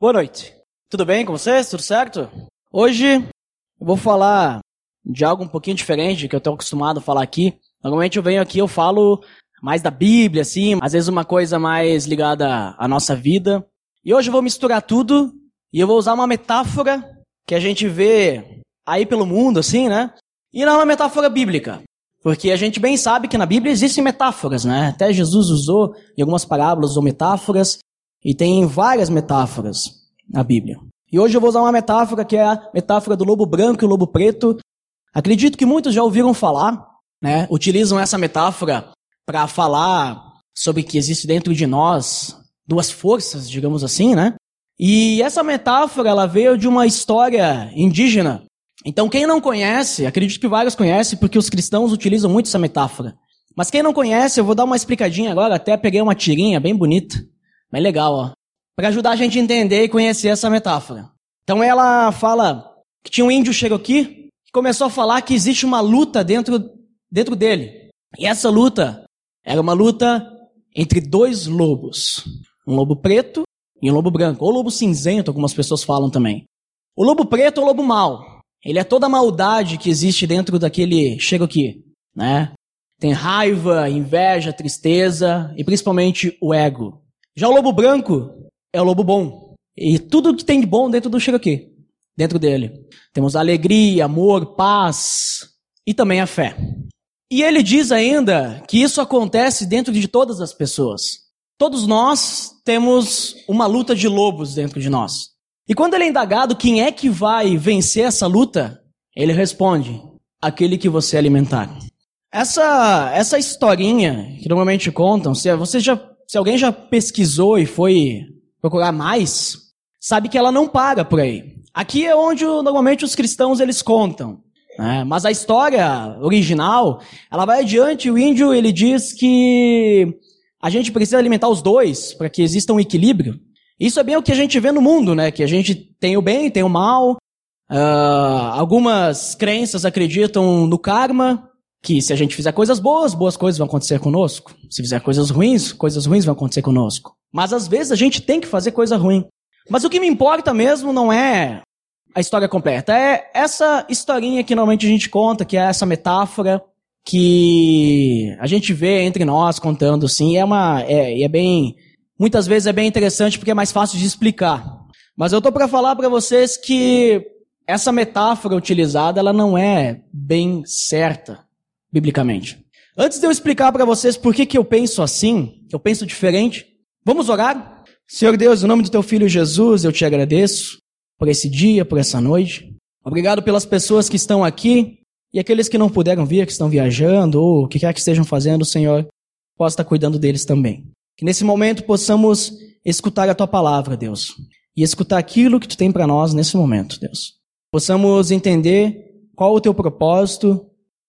Boa noite. Tudo bem com vocês? Tudo certo? Hoje eu vou falar de algo um pouquinho diferente que eu estou acostumado a falar aqui. Normalmente eu venho aqui eu falo mais da Bíblia, assim, às vezes uma coisa mais ligada à nossa vida. E hoje eu vou misturar tudo e eu vou usar uma metáfora que a gente vê aí pelo mundo, assim, né? E não é uma metáfora bíblica. Porque a gente bem sabe que na Bíblia existem metáforas, né? Até Jesus usou, em algumas parábolas, usou metáforas. E tem várias metáforas na Bíblia. E hoje eu vou usar uma metáfora que é a metáfora do lobo branco e o lobo preto. Acredito que muitos já ouviram falar, né? Utilizam essa metáfora para falar sobre que existe dentro de nós duas forças, digamos assim, né? E essa metáfora ela veio de uma história indígena. Então quem não conhece, acredito que vários conhecem porque os cristãos utilizam muito essa metáfora. Mas quem não conhece, eu vou dar uma explicadinha agora, até peguei uma tirinha bem bonita. Bem legal, ó. Para ajudar a gente a entender e conhecer essa metáfora. Então ela fala que tinha um índio Cherokee que começou a falar que existe uma luta dentro, dentro dele. E essa luta era uma luta entre dois lobos. Um lobo preto e um lobo branco. Ou lobo cinzento, algumas pessoas falam também. O lobo preto é o lobo mau. Ele é toda a maldade que existe dentro daquele Cherokee, né? Tem raiva, inveja, tristeza e principalmente o ego. Já o lobo branco é o lobo bom. E tudo que tem de bom dentro do Cherokee, dentro dele. Temos alegria, amor, paz e também a fé. E ele diz ainda que isso acontece dentro de todas as pessoas. Todos nós temos uma luta de lobos dentro de nós. E quando ele é indagado quem é que vai vencer essa luta, ele responde: aquele que você alimentar. Essa essa historinha que normalmente contam, se você já se alguém já pesquisou e foi procurar mais, sabe que ela não para por aí. Aqui é onde normalmente os cristãos eles contam. Né? Mas a história original, ela vai adiante. O índio ele diz que a gente precisa alimentar os dois para que exista um equilíbrio. Isso é bem o que a gente vê no mundo, né? Que a gente tem o bem, tem o mal. Uh, algumas crenças acreditam no karma, que se a gente fizer coisas boas, boas coisas vão acontecer conosco. Se fizer coisas ruins, coisas ruins vão acontecer conosco. Mas às vezes a gente tem que fazer coisa ruim. Mas o que me importa mesmo não é a história completa, é essa historinha que normalmente a gente conta, que é essa metáfora que a gente vê entre nós contando assim, é uma é, é bem muitas vezes é bem interessante porque é mais fácil de explicar. Mas eu tô para falar para vocês que essa metáfora utilizada, ela não é bem certa biblicamente. Antes de eu explicar para vocês por que, que eu penso assim, eu penso diferente, vamos orar? Senhor Deus, em nome do teu filho Jesus, eu te agradeço por esse dia, por essa noite. Obrigado pelas pessoas que estão aqui e aqueles que não puderam vir, que estão viajando ou o que quer que estejam fazendo, Senhor, possa estar cuidando deles também. Que nesse momento possamos escutar a tua palavra, Deus, e escutar aquilo que tu tem para nós nesse momento, Deus. Possamos entender qual o teu propósito,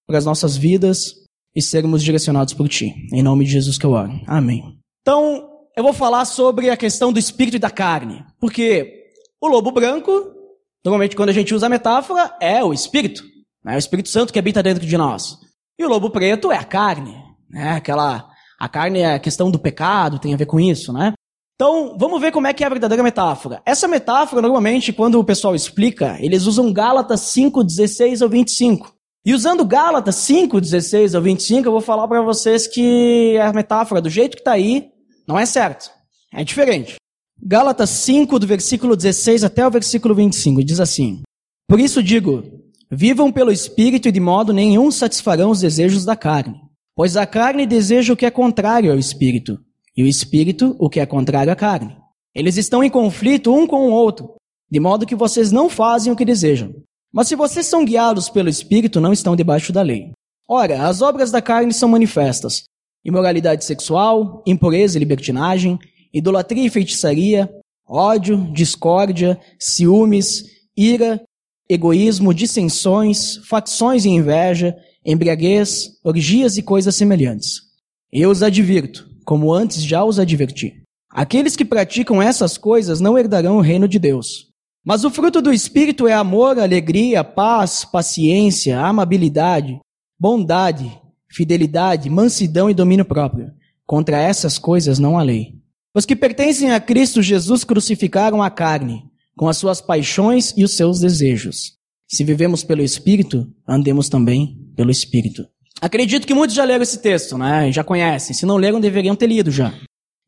para as nossas vidas e sermos direcionados por Ti. Em nome de Jesus que eu oro. Amém. Então, eu vou falar sobre a questão do espírito e da carne. Porque o lobo branco, normalmente quando a gente usa a metáfora, é o espírito. É o Espírito Santo que habita dentro de nós. E o lobo preto é a carne. Né? Aquela, a carne é a questão do pecado, tem a ver com isso, né? Então, vamos ver como é que é a verdadeira metáfora. Essa metáfora, normalmente, quando o pessoal explica, eles usam Gálatas 5, 16 ou 25. E usando Gálatas 5, 16 ao 25, eu vou falar para vocês que a metáfora, do jeito que está aí, não é certa. É diferente. Gálatas 5, do versículo 16 até o versículo 25, diz assim: Por isso digo, vivam pelo Espírito e de modo nenhum satisfarão os desejos da carne. Pois a carne deseja o que é contrário ao Espírito, e o Espírito o que é contrário à carne. Eles estão em conflito um com o outro, de modo que vocês não fazem o que desejam. Mas se vocês são guiados pelo Espírito, não estão debaixo da lei. Ora, as obras da carne são manifestas: imoralidade sexual, impureza e libertinagem, idolatria e feitiçaria, ódio, discórdia, ciúmes, ira, egoísmo, dissensões, facções e inveja, embriaguez, orgias e coisas semelhantes. Eu os advirto, como antes já os adverti. Aqueles que praticam essas coisas não herdarão o reino de Deus. Mas o fruto do Espírito é amor, alegria, paz, paciência, amabilidade, bondade, fidelidade, mansidão e domínio próprio. Contra essas coisas não há lei. Os que pertencem a Cristo Jesus crucificaram a carne, com as suas paixões e os seus desejos. Se vivemos pelo Espírito, andemos também pelo Espírito. Acredito que muitos já leram esse texto, né? Já conhecem. Se não leram, deveriam ter lido já.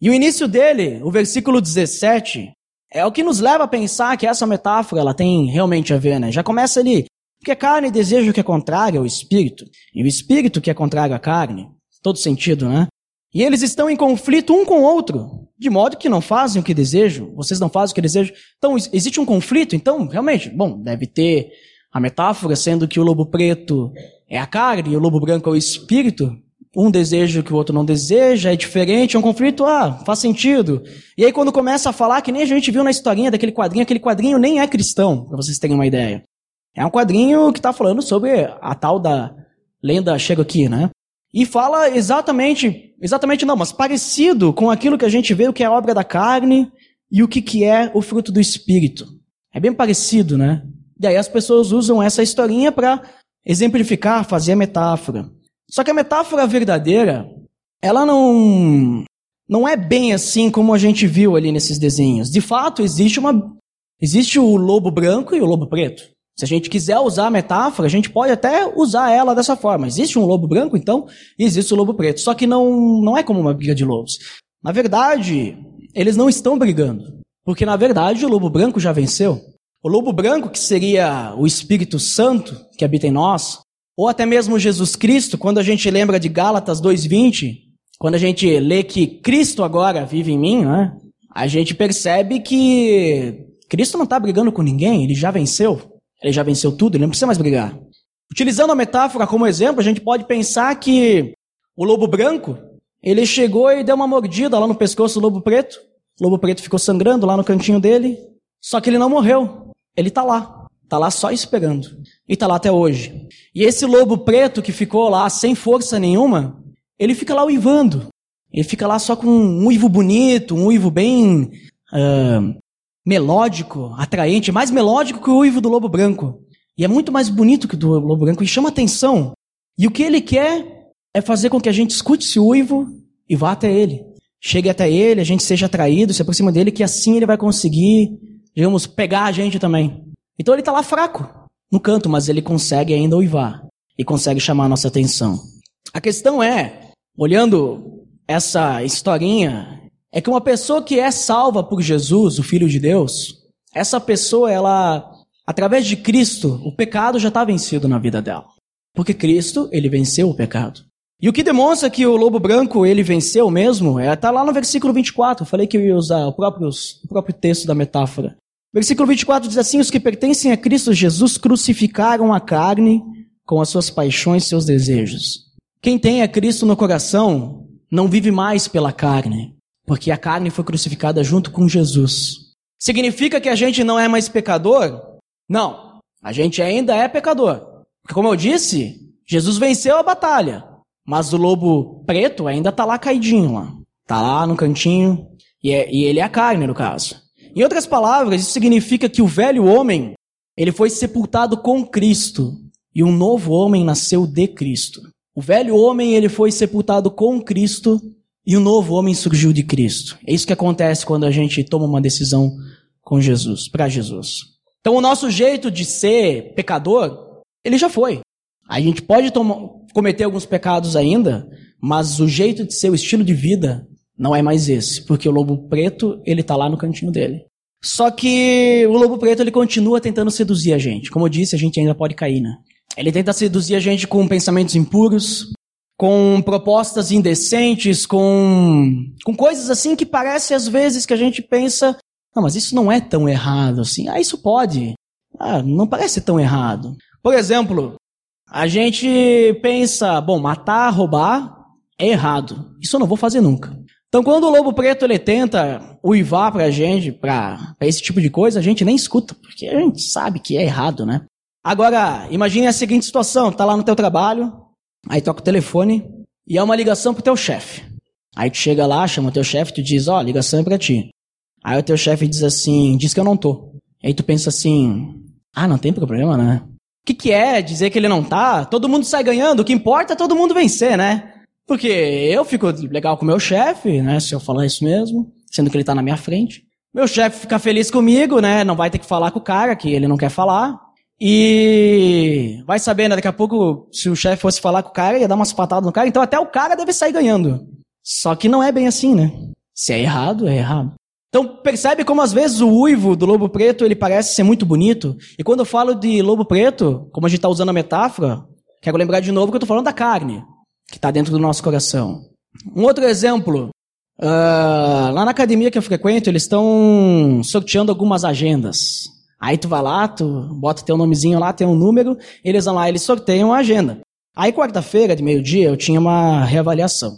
E o início dele, o versículo 17, é o que nos leva a pensar que essa metáfora ela tem realmente a ver, né? Já começa ali, porque a carne deseja o que é contrário ao espírito, e o espírito que é contrário à carne. Todo sentido, né? E eles estão em conflito um com o outro, de modo que não fazem o que desejam, vocês não fazem o que desejam. Então, existe um conflito, então, realmente, bom, deve ter a metáfora sendo que o lobo preto é a carne e o lobo branco é o espírito. Um desejo que o outro não deseja, é diferente, é um conflito, ah, faz sentido. E aí quando começa a falar, que nem a gente viu na historinha daquele quadrinho, aquele quadrinho nem é cristão, para vocês terem uma ideia. É um quadrinho que está falando sobre a tal da lenda chega aqui, né? E fala exatamente, exatamente não, mas parecido com aquilo que a gente vê, o que é a obra da carne e o que, que é o fruto do espírito. É bem parecido, né? E aí as pessoas usam essa historinha para exemplificar, fazer a metáfora. Só que a metáfora verdadeira, ela não não é bem assim como a gente viu ali nesses desenhos. De fato, existe uma existe o lobo branco e o lobo preto. Se a gente quiser usar a metáfora, a gente pode até usar ela dessa forma. Existe um lobo branco, então, e existe o lobo preto. Só que não, não é como uma briga de lobos. Na verdade, eles não estão brigando. Porque, na verdade, o lobo branco já venceu. O lobo branco, que seria o Espírito Santo que habita em nós, ou até mesmo Jesus Cristo, quando a gente lembra de Gálatas 2:20, quando a gente lê que Cristo agora vive em mim, né? A gente percebe que Cristo não está brigando com ninguém, ele já venceu. Ele já venceu tudo, ele não precisa mais brigar. Utilizando a metáfora como exemplo, a gente pode pensar que o lobo branco, ele chegou e deu uma mordida lá no pescoço do lobo preto. O lobo preto ficou sangrando lá no cantinho dele. Só que ele não morreu. Ele está lá. Está lá só esperando. E está lá até hoje. E esse lobo preto que ficou lá sem força nenhuma, ele fica lá uivando. Ele fica lá só com um uivo bonito, um uivo bem uh, melódico, atraente, mais melódico que o uivo do lobo branco. E é muito mais bonito que o do lobo branco e chama atenção. E o que ele quer é fazer com que a gente escute esse uivo e vá até ele. Chegue até ele, a gente seja atraído, se aproxima dele, que assim ele vai conseguir, digamos, pegar a gente também. Então ele está lá fraco no canto, mas ele consegue ainda uivar e consegue chamar a nossa atenção. A questão é, olhando essa historinha é que uma pessoa que é salva por Jesus, o Filho de Deus, essa pessoa, ela, através de Cristo, o pecado já está vencido na vida dela. Porque Cristo, ele venceu o pecado. E o que demonstra que o lobo branco, ele venceu mesmo, é tá lá no versículo 24. Eu falei que eu ia usar o próprio, o próprio texto da metáfora. Versículo 24 diz assim: Os que pertencem a Cristo Jesus crucificaram a carne com as suas paixões e seus desejos. Quem tem a Cristo no coração não vive mais pela carne, porque a carne foi crucificada junto com Jesus. Significa que a gente não é mais pecador? Não. A gente ainda é pecador. Porque, como eu disse, Jesus venceu a batalha. Mas o lobo preto ainda está lá caidinho lá. Está lá no cantinho. E, é, e ele é a carne, no caso. Em outras palavras, isso significa que o velho homem, ele foi sepultado com Cristo. E um novo homem nasceu de Cristo. O velho homem, ele foi sepultado com Cristo e o um novo homem surgiu de Cristo. É isso que acontece quando a gente toma uma decisão com Jesus, para Jesus. Então, o nosso jeito de ser pecador, ele já foi. A gente pode tomar, cometer alguns pecados ainda, mas o jeito de ser, o estilo de vida, não é mais esse, porque o lobo preto, ele tá lá no cantinho dele. Só que o lobo preto, ele continua tentando seduzir a gente. Como eu disse, a gente ainda pode cair, né? Ele tenta seduzir a gente com pensamentos impuros, com propostas indecentes, com, com coisas assim que parece às vezes que a gente pensa, não, mas isso não é tão errado assim. Ah, isso pode. Ah, não parece tão errado. Por exemplo, a gente pensa, bom, matar, roubar é errado. Isso eu não vou fazer nunca. Então, quando o lobo preto ele tenta uivar pra gente, pra, esse tipo de coisa, a gente nem escuta, porque a gente sabe que é errado, né? Agora, imagine a seguinte situação: tá lá no teu trabalho, Aí toca o telefone e é uma ligação pro teu chefe. Aí tu chega lá, chama o teu chefe, tu diz, ó, oh, ligação é pra ti. Aí o teu chefe diz assim, diz que eu não tô. Aí tu pensa assim, ah, não tem problema, né? O que, que é dizer que ele não tá? Todo mundo sai ganhando, o que importa é todo mundo vencer, né? Porque eu fico legal com o meu chefe, né? Se eu falar isso mesmo. sendo que ele está na minha frente. Meu chefe fica feliz comigo, né? Não vai ter que falar com o cara, que ele não quer falar. E vai saber, né? Daqui a pouco, se o chefe fosse falar com o cara, ia dar umas patadas no cara. Então até o cara deve sair ganhando. Só que não é bem assim, né? Se é errado, é errado. Então percebe como às vezes o uivo do lobo preto ele parece ser muito bonito. E quando eu falo de lobo preto, como a gente está usando a metáfora, quero lembrar de novo que eu estou falando da carne, que está dentro do nosso coração. Um outro exemplo, uh, lá na academia que eu frequento, eles estão sorteando algumas agendas. Aí tu vai lá, tu bota teu nomezinho lá, tem um número, eles vão lá, eles sorteiam a agenda. Aí quarta-feira, de meio-dia, eu tinha uma reavaliação.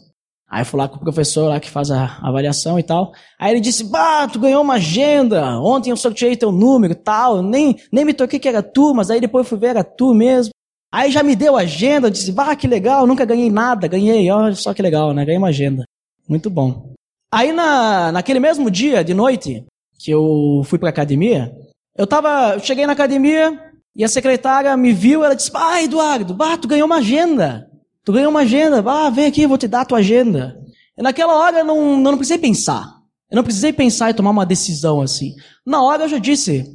Aí eu fui lá com o professor lá que faz a avaliação e tal. Aí ele disse, bah, tu ganhou uma agenda, ontem eu sorteei teu número e tal, nem, nem me toquei que era tu, mas aí depois eu fui ver, era tu mesmo. Aí já me deu agenda, eu disse, bah, que legal, nunca ganhei nada, ganhei, olha só que legal, né, ganhei uma agenda. Muito bom. Aí na, naquele mesmo dia, de noite, que eu fui pra academia, eu tava, eu cheguei na academia e a secretária me viu, ela disse, ah, Eduardo, bah, tu ganhou uma agenda. Tu ganhou uma agenda, ah, vem aqui, vou te dar a tua agenda. E naquela hora eu não, eu não precisei pensar. Eu não precisei pensar e tomar uma decisão assim. Na hora eu já disse,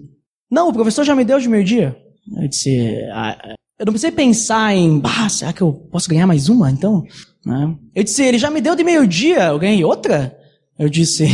não, o professor já me deu de meio-dia. Eu disse, ah, eu não precisei pensar em, ah, será que eu posso ganhar mais uma, então? Né? Eu disse, ele já me deu de meio-dia, eu ganhei outra? Eu disse,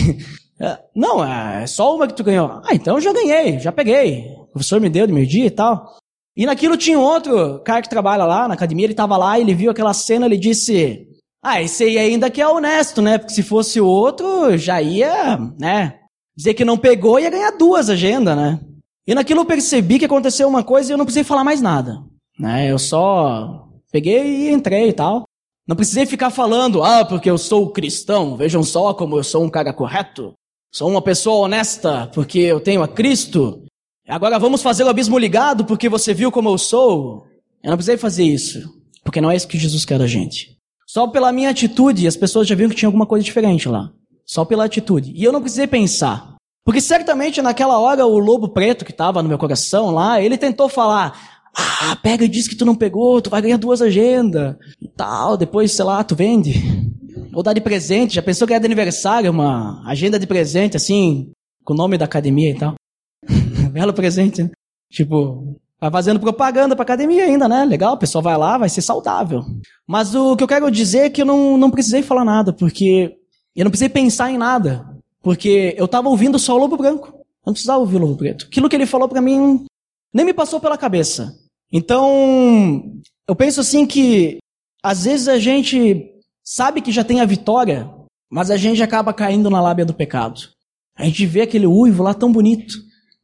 é, não, é só uma que tu ganhou. Ah, então eu já ganhei, já peguei. O professor me deu de meio-dia e tal. E naquilo tinha um outro cara que trabalha lá na academia, ele estava lá, ele viu aquela cena, ele disse: Ah, esse aí ainda que é honesto, né? Porque se fosse outro, já ia, né? Dizer que não pegou ia ganhar duas agendas, né? E naquilo eu percebi que aconteceu uma coisa e eu não precisei falar mais nada. Né? Eu só peguei e entrei e tal. Não precisei ficar falando, ah, porque eu sou cristão, vejam só como eu sou um cara correto. Sou uma pessoa honesta porque eu tenho a Cristo. Agora vamos fazer o abismo ligado porque você viu como eu sou. Eu não precisei fazer isso, porque não é isso que Jesus quer da gente. Só pela minha atitude, as pessoas já viram que tinha alguma coisa diferente lá. Só pela atitude. E eu não precisei pensar. Porque certamente naquela hora o lobo preto que estava no meu coração lá, ele tentou falar: Ah, pega e diz que tu não pegou, tu vai ganhar duas agendas. E tal, depois, sei lá, tu vende. Ou dá de presente. Já pensou que era de aniversário, uma agenda de presente, assim, com o nome da academia e tal. belo presente, né? Tipo, vai fazendo propaganda pra academia ainda, né? Legal, o pessoal vai lá, vai ser saudável. Mas o que eu quero dizer é que eu não, não precisei falar nada, porque eu não precisei pensar em nada. Porque eu tava ouvindo só o Lobo Branco. Eu não precisava ouvir o Lobo Preto. Aquilo que ele falou para mim nem me passou pela cabeça. Então, eu penso assim que às vezes a gente sabe que já tem a vitória, mas a gente acaba caindo na lábia do pecado. A gente vê aquele uivo lá tão bonito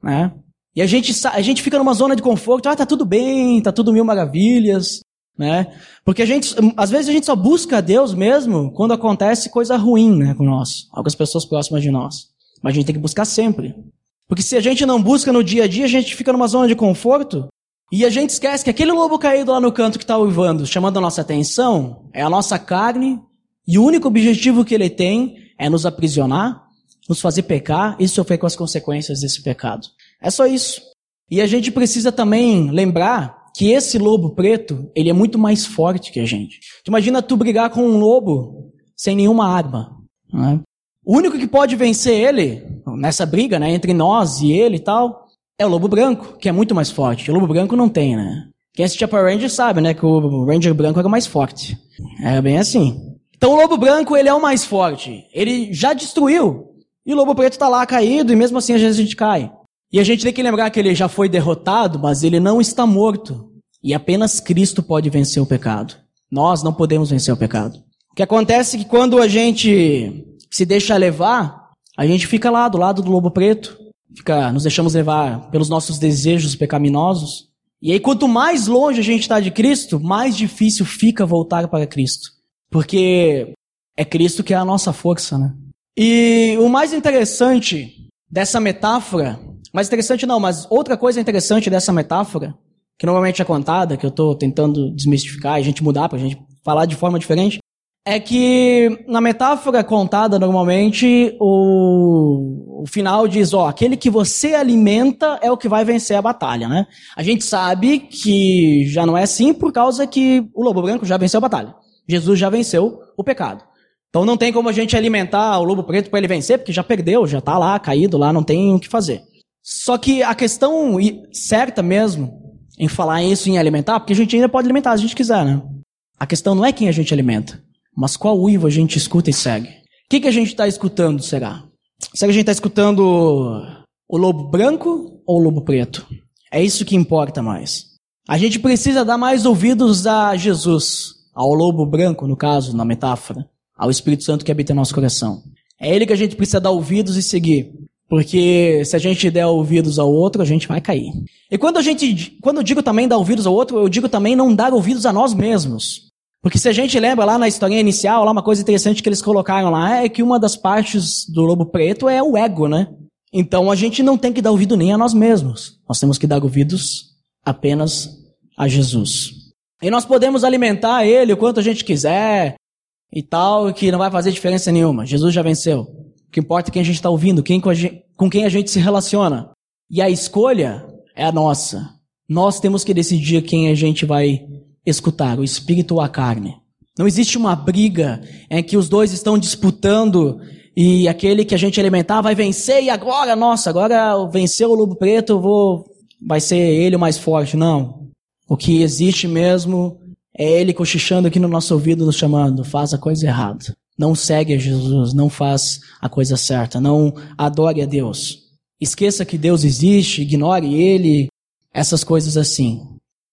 né? E a gente, a gente fica numa zona de conforto, ah, tá tudo bem, tá tudo mil maravilhas, né? Porque a gente, às vezes a gente só busca Deus mesmo quando acontece coisa ruim, né, com nós, algumas pessoas próximas de nós. Mas a gente tem que buscar sempre. Porque se a gente não busca no dia a dia, a gente fica numa zona de conforto e a gente esquece que aquele lobo caído lá no canto que está uivando, chamando a nossa atenção, é a nossa carne e o único objetivo que ele tem é nos aprisionar nos fazer pecar e sofrer com as consequências desse pecado. É só isso. E a gente precisa também lembrar que esse lobo preto, ele é muito mais forte que a gente. Imagina tu brigar com um lobo sem nenhuma arma. Né? O único que pode vencer ele, nessa briga, né, entre nós e ele e tal, é o lobo branco, que é muito mais forte. O lobo branco não tem, né? Quem assiste a Power Ranger sabe, né, que o Ranger branco era mais forte. É bem assim. Então o lobo branco, ele é o mais forte. Ele já destruiu e o lobo preto está lá caído, e mesmo assim às vezes a gente cai. E a gente tem que lembrar que ele já foi derrotado, mas ele não está morto. E apenas Cristo pode vencer o pecado. Nós não podemos vencer o pecado. O que acontece é que quando a gente se deixa levar, a gente fica lá do lado do lobo preto, fica, nos deixamos levar pelos nossos desejos pecaminosos. E aí, quanto mais longe a gente está de Cristo, mais difícil fica voltar para Cristo. Porque é Cristo que é a nossa força, né? E o mais interessante dessa metáfora, mais interessante não, mas outra coisa interessante dessa metáfora, que normalmente é contada, que eu estou tentando desmistificar e a gente mudar para a gente falar de forma diferente, é que na metáfora contada normalmente o, o final diz, ó, aquele que você alimenta é o que vai vencer a batalha, né? A gente sabe que já não é assim por causa que o lobo branco já venceu a batalha. Jesus já venceu o pecado. Então não tem como a gente alimentar o lobo preto para ele vencer, porque já perdeu, já está lá, caído lá, não tem o que fazer. Só que a questão certa mesmo em falar isso em alimentar, porque a gente ainda pode alimentar se a gente quiser, né? A questão não é quem a gente alimenta, mas qual uivo a gente escuta e segue. O que, que a gente está escutando, será? Será que a gente está escutando o lobo branco ou o lobo preto? É isso que importa mais. A gente precisa dar mais ouvidos a Jesus, ao lobo branco, no caso, na metáfora, ao Espírito Santo que habita em nosso coração. É ele que a gente precisa dar ouvidos e seguir. Porque se a gente der ouvidos ao outro, a gente vai cair. E quando a gente, quando eu digo também dar ouvidos ao outro, eu digo também não dar ouvidos a nós mesmos. Porque se a gente lembra lá na historinha inicial, lá uma coisa interessante que eles colocaram lá é que uma das partes do lobo preto é o ego, né? Então a gente não tem que dar ouvido nem a nós mesmos. Nós temos que dar ouvidos apenas a Jesus. E nós podemos alimentar ele o quanto a gente quiser e tal, que não vai fazer diferença nenhuma. Jesus já venceu. O que importa é quem a gente está ouvindo, quem com, gente, com quem a gente se relaciona. E a escolha é a nossa. Nós temos que decidir quem a gente vai escutar, o espírito ou a carne. Não existe uma briga em que os dois estão disputando e aquele que a gente alimentar vai vencer e agora, nossa, agora venceu o lobo preto, vou, vai ser ele o mais forte. Não. O que existe mesmo é ele cochichando aqui no nosso ouvido, nos chamando, faz a coisa errada não segue a Jesus, não faz a coisa certa, não adore a Deus. Esqueça que Deus existe, ignore Ele, essas coisas assim.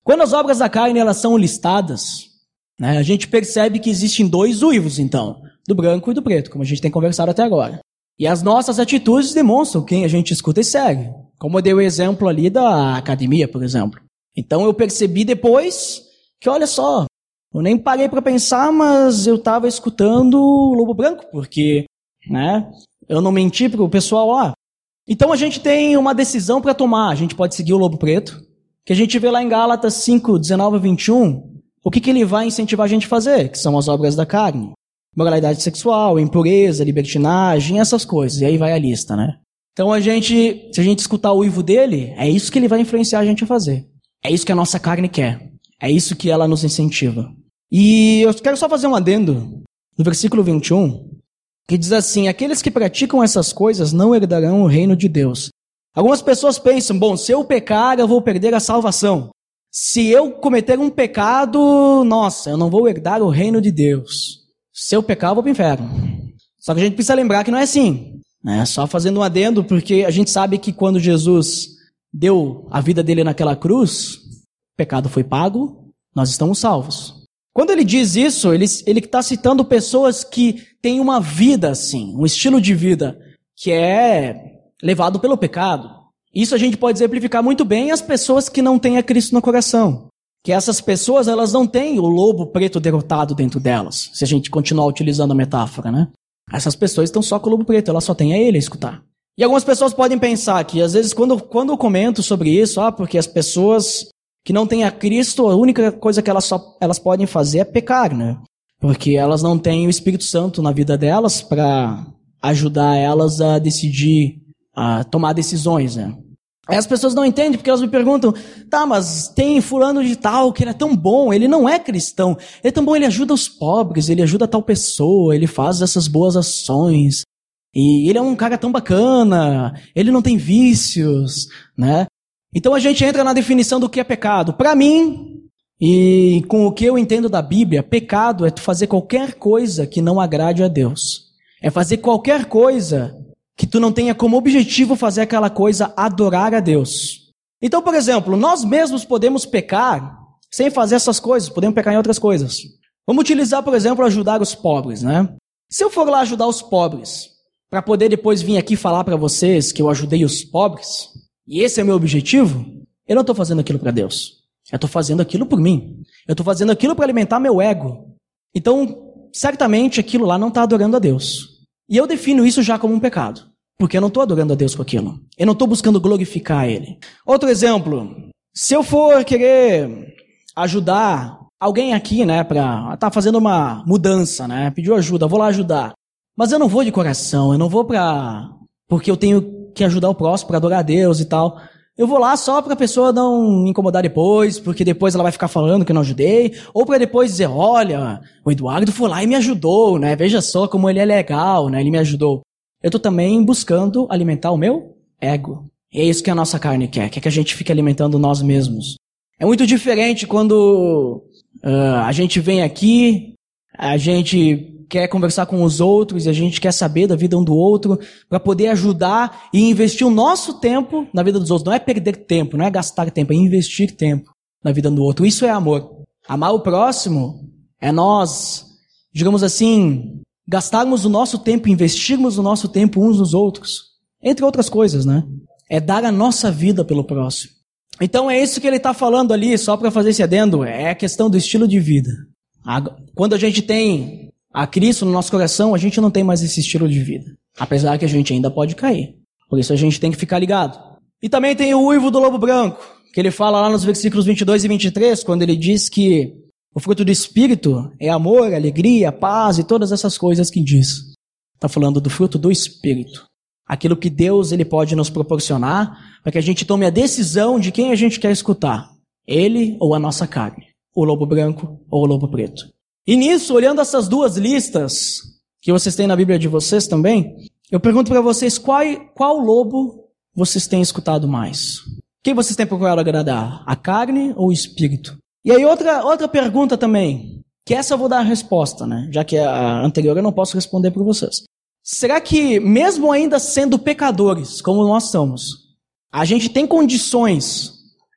Quando as obras da carne elas são listadas, né, a gente percebe que existem dois uivos, então, do branco e do preto, como a gente tem conversado até agora. E as nossas atitudes demonstram quem a gente escuta e segue. Como eu dei o exemplo ali da academia, por exemplo. Então eu percebi depois que, olha só, eu nem parei para pensar, mas eu estava escutando o Lobo Branco, porque, né, eu não menti para o pessoal lá. Então a gente tem uma decisão para tomar. A gente pode seguir o Lobo Preto, que a gente vê lá em Gálatas 5, 19 e 21, o que, que ele vai incentivar a gente a fazer, que são as obras da carne. Moralidade sexual, impureza, libertinagem, essas coisas. E aí vai a lista, né? Então a gente, se a gente escutar o uivo dele, é isso que ele vai influenciar a gente a fazer. É isso que a nossa carne quer. É isso que ela nos incentiva. E eu quero só fazer um adendo no versículo 21, que diz assim: Aqueles que praticam essas coisas não herdarão o reino de Deus. Algumas pessoas pensam: bom, se eu pecar, eu vou perder a salvação. Se eu cometer um pecado, nossa, eu não vou herdar o reino de Deus. Se eu pecar, eu vou para o inferno. Só que a gente precisa lembrar que não é assim. É só fazendo um adendo, porque a gente sabe que quando Jesus deu a vida dele naquela cruz, o pecado foi pago, nós estamos salvos. Quando ele diz isso, ele está citando pessoas que têm uma vida assim, um estilo de vida que é levado pelo pecado. Isso a gente pode exemplificar muito bem as pessoas que não têm a Cristo no coração. Que essas pessoas, elas não têm o lobo preto derrotado dentro delas, se a gente continuar utilizando a metáfora, né? Essas pessoas estão só com o lobo preto, elas só têm a ele a escutar. E algumas pessoas podem pensar que, às vezes, quando, quando eu comento sobre isso, ah, porque as pessoas que não têm a Cristo, a única coisa que elas, só, elas podem fazer é pecar, né? Porque elas não têm o Espírito Santo na vida delas para ajudar elas a decidir, a tomar decisões, né? Aí as pessoas não entendem porque elas me perguntam, tá, mas tem fulano de tal que ele é tão bom, ele não é cristão, ele é tão bom, ele ajuda os pobres, ele ajuda tal pessoa, ele faz essas boas ações, e ele é um cara tão bacana, ele não tem vícios, né? Então a gente entra na definição do que é pecado. Para mim, e com o que eu entendo da Bíblia, pecado é tu fazer qualquer coisa que não agrade a Deus. É fazer qualquer coisa que tu não tenha como objetivo fazer aquela coisa adorar a Deus. Então, por exemplo, nós mesmos podemos pecar sem fazer essas coisas, podemos pecar em outras coisas. Vamos utilizar, por exemplo, ajudar os pobres, né? Se eu for lá ajudar os pobres, para poder depois vir aqui falar para vocês que eu ajudei os pobres, e esse é o meu objetivo, eu não estou fazendo aquilo para Deus. Eu estou fazendo aquilo por mim. Eu estou fazendo aquilo para alimentar meu ego. Então, certamente aquilo lá não está adorando a Deus. E eu defino isso já como um pecado. Porque eu não estou adorando a Deus com aquilo. Eu não estou buscando glorificar Ele. Outro exemplo. Se eu for querer ajudar alguém aqui, né, para tá fazendo uma mudança, né, pediu ajuda, vou lá ajudar. Mas eu não vou de coração, eu não vou para porque eu tenho que ajudar o próximo para adorar a Deus e tal. Eu vou lá só para a pessoa não incomodar depois, porque depois ela vai ficar falando que eu não ajudei, ou para depois dizer, olha, o Eduardo foi lá e me ajudou, né? Veja só como ele é legal, né? Ele me ajudou. Eu tô também buscando alimentar o meu ego. E é isso que a nossa carne quer, quer que a gente fique alimentando nós mesmos. É muito diferente quando uh, a gente vem aqui, a gente quer conversar com os outros e a gente quer saber da vida um do outro para poder ajudar e investir o nosso tempo na vida dos outros. Não é perder tempo, não é gastar tempo, é investir tempo na vida do outro. Isso é amor. Amar o próximo é nós, digamos assim, gastarmos o nosso tempo, investirmos o nosso tempo uns nos outros. Entre outras coisas, né? É dar a nossa vida pelo próximo. Então é isso que ele está falando ali, só para fazer esse adendo, é a questão do estilo de vida. Quando a gente tem a Cristo no nosso coração, a gente não tem mais esse estilo de vida. Apesar que a gente ainda pode cair. Por isso a gente tem que ficar ligado. E também tem o uivo do lobo branco, que ele fala lá nos versículos 22 e 23, quando ele diz que o fruto do Espírito é amor, alegria, paz e todas essas coisas que diz. Está falando do fruto do Espírito. Aquilo que Deus ele pode nos proporcionar para que a gente tome a decisão de quem a gente quer escutar. Ele ou a nossa carne. O lobo branco ou o lobo preto. E nisso, olhando essas duas listas, que vocês têm na Bíblia de vocês também, eu pergunto para vocês qual, qual lobo vocês têm escutado mais? Quem vocês têm procurado agradar? A carne ou o espírito? E aí outra, outra pergunta também, que essa eu vou dar a resposta, né? Já que a anterior eu não posso responder por vocês. Será que, mesmo ainda sendo pecadores, como nós somos, a gente tem condições,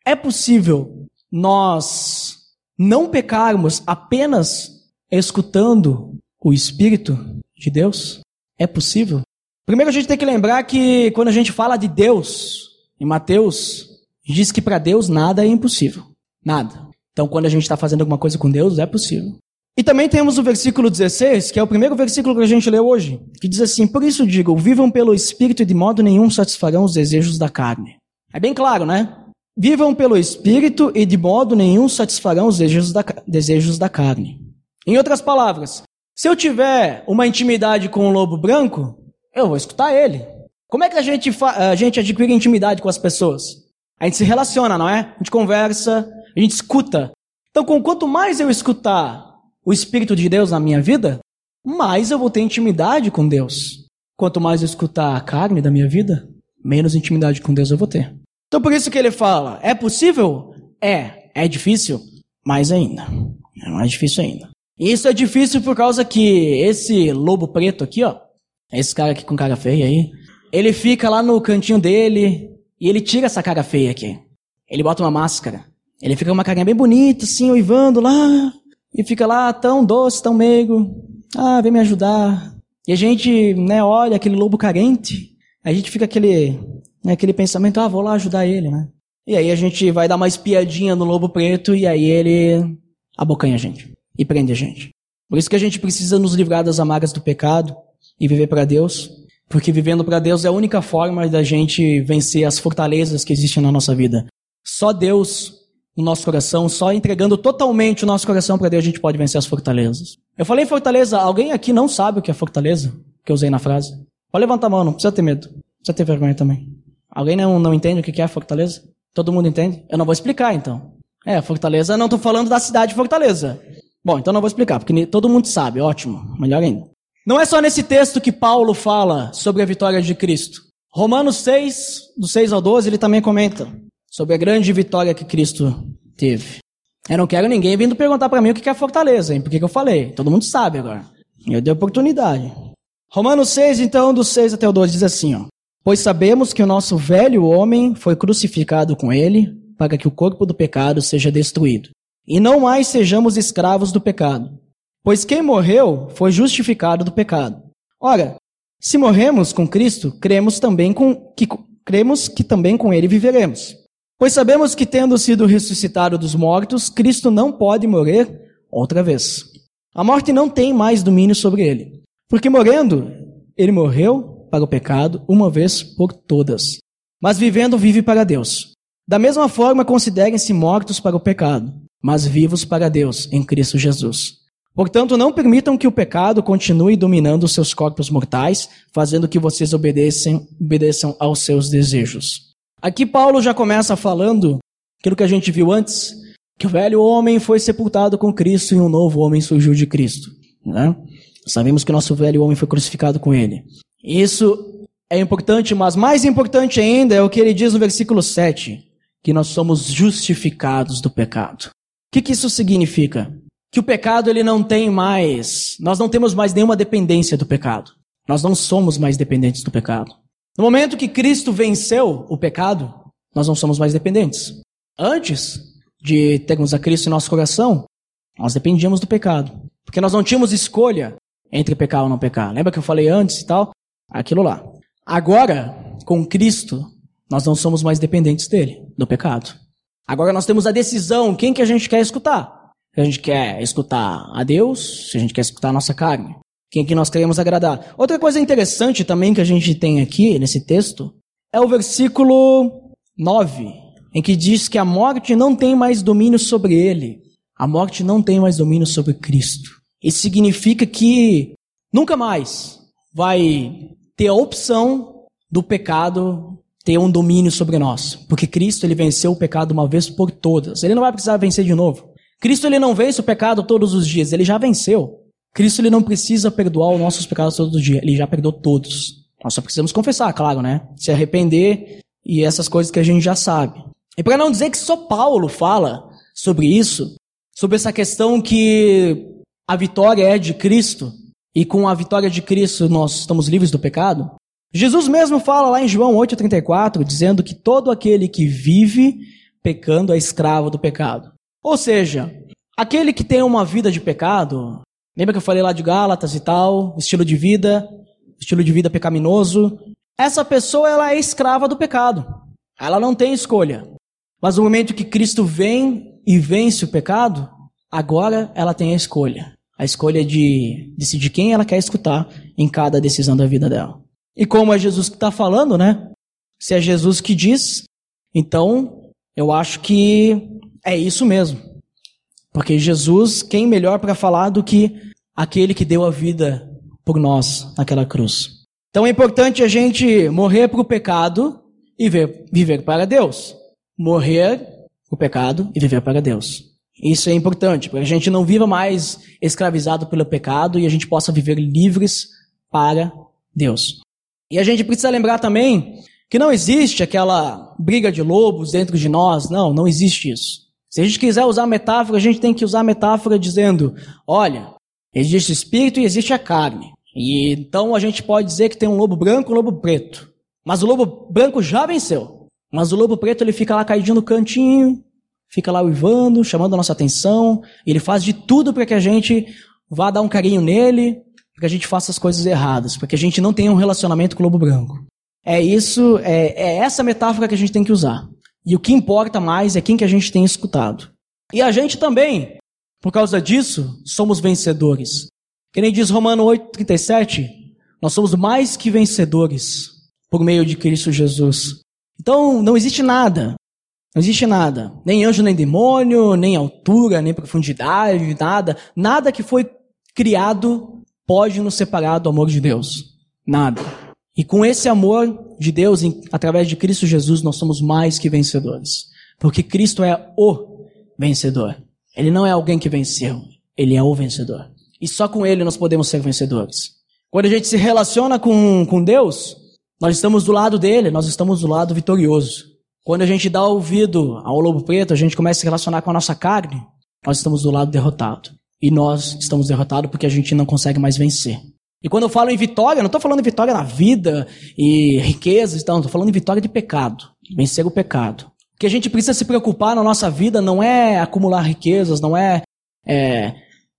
é possível nós não pecarmos apenas escutando o Espírito de Deus? É possível? Primeiro a gente tem que lembrar que quando a gente fala de Deus, em Mateus, diz que para Deus nada é impossível. Nada. Então quando a gente está fazendo alguma coisa com Deus, é possível. E também temos o versículo 16, que é o primeiro versículo que a gente leu hoje, que diz assim: Por isso digo, vivam pelo Espírito e de modo nenhum satisfarão os desejos da carne. É bem claro, né? Vivam pelo Espírito e de modo nenhum satisfarão os desejos da, desejos da carne. Em outras palavras, se eu tiver uma intimidade com o lobo branco, eu vou escutar ele. Como é que a gente, a gente adquire intimidade com as pessoas? A gente se relaciona, não é? A gente conversa, a gente escuta. Então, com quanto mais eu escutar o Espírito de Deus na minha vida, mais eu vou ter intimidade com Deus. Quanto mais eu escutar a carne da minha vida, menos intimidade com Deus eu vou ter. Então, por isso que ele fala: é possível? É. É difícil? Mais ainda. É mais difícil ainda. Isso é difícil por causa que esse lobo preto aqui, ó, esse cara aqui com cara feia aí, ele fica lá no cantinho dele e ele tira essa cara feia aqui. Ele bota uma máscara. Ele fica com uma carinha bem bonita, assim, uivando lá. E fica lá tão doce, tão meigo. Ah, vem me ajudar. E a gente, né, olha aquele lobo carente. A gente fica aquele, né, aquele pensamento, ah, vou lá ajudar ele, né? E aí a gente vai dar uma espiadinha no lobo preto e aí ele abocanha a gente e prende a gente. Por isso que a gente precisa nos livrar das amargas do pecado e viver para Deus, porque vivendo para Deus é a única forma da gente vencer as fortalezas que existem na nossa vida. Só Deus no nosso coração, só entregando totalmente o nosso coração para Deus a gente pode vencer as fortalezas. Eu falei fortaleza, alguém aqui não sabe o que é fortaleza? Que eu usei na frase. Pode levantar a mão, não precisa ter medo. Não precisa ter vergonha também. Alguém não, não entende o que é fortaleza? Todo mundo entende? Eu não vou explicar então. É, Fortaleza, não estou falando da cidade de Fortaleza. Bom, então não vou explicar, porque todo mundo sabe, ótimo, melhor ainda. Não é só nesse texto que Paulo fala sobre a vitória de Cristo. Romanos 6, do 6 ao 12, ele também comenta sobre a grande vitória que Cristo teve. Eu não quero ninguém vindo perguntar para mim o que é fortaleza, hein? Por que, eu falei? Todo mundo sabe agora. Eu dei oportunidade. Romanos 6, então, do 6 até o 12, diz assim, ó. Pois sabemos que o nosso velho homem foi crucificado com ele, para que o corpo do pecado seja destruído e não mais sejamos escravos do pecado. Pois quem morreu foi justificado do pecado. Ora, se morremos com Cristo, cremos também com que cremos que também com ele viveremos. Pois sabemos que tendo sido ressuscitado dos mortos, Cristo não pode morrer outra vez. A morte não tem mais domínio sobre ele, porque morrendo, ele morreu para o pecado uma vez por todas. Mas vivendo vive para Deus. Da mesma forma, considerem-se mortos para o pecado, mas vivos para Deus em Cristo Jesus. Portanto, não permitam que o pecado continue dominando os seus corpos mortais, fazendo que vocês obedeçam, obedeçam aos seus desejos. Aqui Paulo já começa falando aquilo que a gente viu antes, que o velho homem foi sepultado com Cristo e um novo homem surgiu de Cristo. Né? Sabemos que nosso velho homem foi crucificado com ele. Isso é importante, mas mais importante ainda é o que ele diz no versículo 7, que nós somos justificados do pecado. O que, que isso significa? Que o pecado ele não tem mais, nós não temos mais nenhuma dependência do pecado. Nós não somos mais dependentes do pecado. No momento que Cristo venceu o pecado, nós não somos mais dependentes. Antes de termos a Cristo em nosso coração, nós dependíamos do pecado. Porque nós não tínhamos escolha entre pecar ou não pecar. Lembra que eu falei antes e tal? Aquilo lá. Agora, com Cristo, nós não somos mais dependentes dele, do pecado. Agora nós temos a decisão, quem que a gente quer escutar? Se a gente quer escutar a Deus, se a gente quer escutar a nossa carne. Quem que nós queremos agradar. Outra coisa interessante também que a gente tem aqui nesse texto é o versículo 9, em que diz que a morte não tem mais domínio sobre ele. A morte não tem mais domínio sobre Cristo. Isso significa que nunca mais vai ter a opção do pecado ter um domínio sobre nós, porque Cristo ele venceu o pecado uma vez por todas. Ele não vai precisar vencer de novo. Cristo ele não vence o pecado todos os dias, ele já venceu. Cristo ele não precisa perdoar os nossos pecados todos os dias, ele já perdoou todos. Nós só precisamos confessar, claro, né? Se arrepender e essas coisas que a gente já sabe. E para não dizer que só Paulo fala sobre isso, sobre essa questão que a vitória é de Cristo e com a vitória de Cristo nós estamos livres do pecado, Jesus mesmo fala lá em João 8,34, dizendo que todo aquele que vive pecando é escravo do pecado. Ou seja, aquele que tem uma vida de pecado, Lembra que eu falei lá de Gálatas e tal, estilo de vida, estilo de vida pecaminoso? Essa pessoa ela é escrava do pecado. Ela não tem escolha. Mas no momento que Cristo vem e vence o pecado, agora ela tem a escolha. A escolha de decidir quem ela quer escutar em cada decisão da vida dela. E como é Jesus que está falando, né? Se é Jesus que diz, então eu acho que é isso mesmo. Porque Jesus, quem melhor para falar do que aquele que deu a vida por nós naquela cruz? Então é importante a gente morrer para o pecado e ver, viver para Deus. Morrer o pecado e viver para Deus. Isso é importante, para que a gente não viva mais escravizado pelo pecado e a gente possa viver livres para Deus. E a gente precisa lembrar também que não existe aquela briga de lobos dentro de nós, não, não existe isso. Se a gente quiser usar metáfora, a gente tem que usar metáfora dizendo: olha, existe o espírito e existe a carne. E então a gente pode dizer que tem um lobo branco e um lobo preto. Mas o lobo branco já venceu. Mas o lobo preto ele fica lá caidinho no cantinho, fica lá uivando, chamando a nossa atenção. Ele faz de tudo para que a gente vá dar um carinho nele, para que a gente faça as coisas erradas, para que a gente não tenha um relacionamento com o lobo branco. É isso, é, é essa metáfora que a gente tem que usar. E o que importa mais é quem que a gente tem escutado. E a gente também, por causa disso, somos vencedores. Que nem diz Romano 8,37, nós somos mais que vencedores por meio de Cristo Jesus. Então, não existe nada, não existe nada, nem anjo, nem demônio, nem altura, nem profundidade, nada, nada que foi criado pode nos separar do amor de Deus. Nada. E com esse amor de Deus, através de Cristo Jesus, nós somos mais que vencedores. Porque Cristo é o vencedor. Ele não é alguém que venceu, ele é o vencedor. E só com ele nós podemos ser vencedores. Quando a gente se relaciona com, com Deus, nós estamos do lado dele, nós estamos do lado vitorioso. Quando a gente dá ouvido ao lobo preto, a gente começa a se relacionar com a nossa carne, nós estamos do lado derrotado. E nós estamos derrotados porque a gente não consegue mais vencer. E quando eu falo em vitória, não estou falando em vitória na vida e riquezas, então, estou falando em vitória de pecado, vencer o pecado. O que a gente precisa se preocupar na nossa vida não é acumular riquezas, não é, é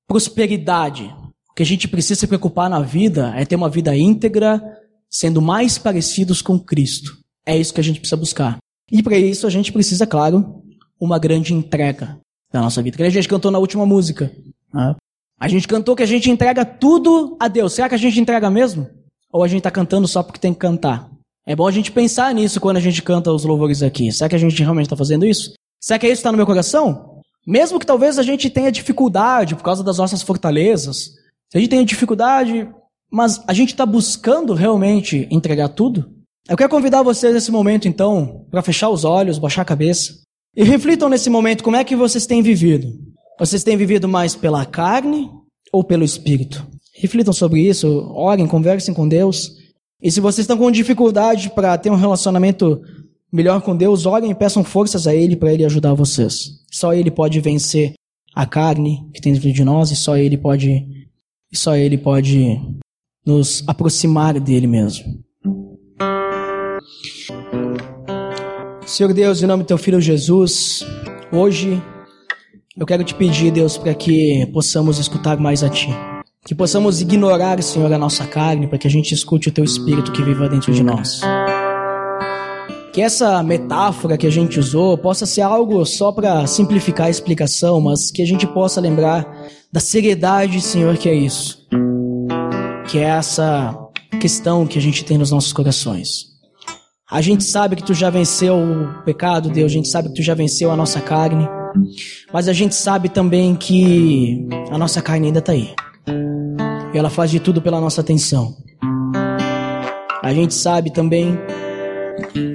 prosperidade. O que a gente precisa se preocupar na vida é ter uma vida íntegra, sendo mais parecidos com Cristo. É isso que a gente precisa buscar. E para isso a gente precisa, claro, uma grande entrega da nossa vida. Que a gente cantou na última música. Né? A gente cantou que a gente entrega tudo a Deus. Será que a gente entrega mesmo? Ou a gente está cantando só porque tem que cantar? É bom a gente pensar nisso quando a gente canta os louvores aqui. Será que a gente realmente está fazendo isso? Será que é isso que está no meu coração? Mesmo que talvez a gente tenha dificuldade por causa das nossas fortalezas, se a gente tenha dificuldade, mas a gente está buscando realmente entregar tudo? Eu quero convidar vocês nesse momento, então, para fechar os olhos, baixar a cabeça e reflitam nesse momento como é que vocês têm vivido. Vocês têm vivido mais pela carne ou pelo espírito? Reflitam sobre isso, orem, conversem com Deus. E se vocês estão com dificuldade para ter um relacionamento melhor com Deus, orem e peçam forças a Ele para Ele ajudar vocês. Só Ele pode vencer a carne que tem dentro de nós e só Ele pode, só Ele pode nos aproximar dele mesmo. Senhor Deus, em nome do Teu Filho Jesus, hoje eu quero te pedir, Deus, para que possamos escutar mais a Ti. Que possamos ignorar, Senhor, a nossa carne, para que a gente escute o Teu Espírito que viva dentro de nós. Que essa metáfora que a gente usou possa ser algo só para simplificar a explicação, mas que a gente possa lembrar da seriedade, Senhor, que é isso. Que é essa questão que a gente tem nos nossos corações. A gente sabe que tu já venceu o pecado, Deus, a gente sabe que tu já venceu a nossa carne, mas a gente sabe também que a nossa carne ainda está aí. E ela faz de tudo pela nossa atenção. A gente sabe também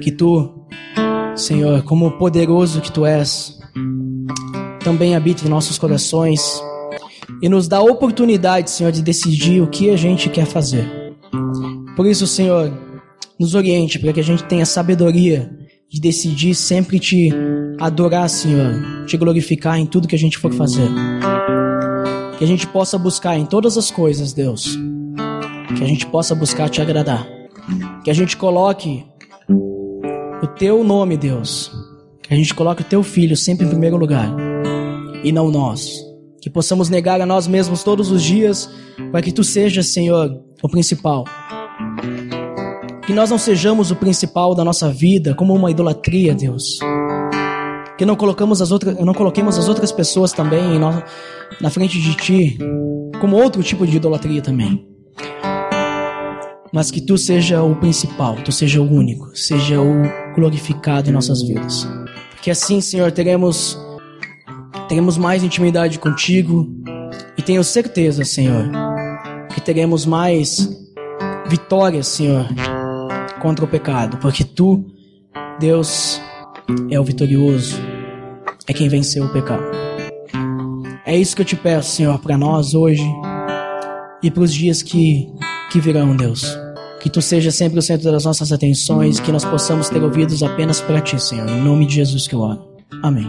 que tu, Senhor, como poderoso que tu és, também habita em nossos corações e nos dá a oportunidade, Senhor, de decidir o que a gente quer fazer. Por isso, Senhor, nos oriente para que a gente tenha sabedoria de decidir sempre te adorar, Senhor, te glorificar em tudo que a gente for fazer. Que a gente possa buscar em todas as coisas, Deus, que a gente possa buscar te agradar. Que a gente coloque o teu nome, Deus. Que a gente coloque o teu filho sempre em primeiro lugar e não nós. Que possamos negar a nós mesmos todos os dias para que tu sejas, Senhor, o principal. Que nós não sejamos o principal da nossa vida como uma idolatria, Deus. Que não colocamos as outras, não coloquemos as outras pessoas também na frente de ti como outro tipo de idolatria também mas que tu seja o principal, tu seja o único, seja o glorificado em nossas vidas. Que assim, Senhor, teremos teremos mais intimidade contigo e tenho certeza, Senhor, que teremos mais vitórias, Senhor, contra o pecado, porque tu, Deus, é o vitorioso, é quem venceu o pecado. É isso que eu te peço, Senhor, para nós hoje e para os dias que que virão, Deus. Que tu seja sempre o centro das nossas atenções, que nós possamos ter ouvidos apenas para ti, Senhor. Em nome de Jesus que eu oro. Amém.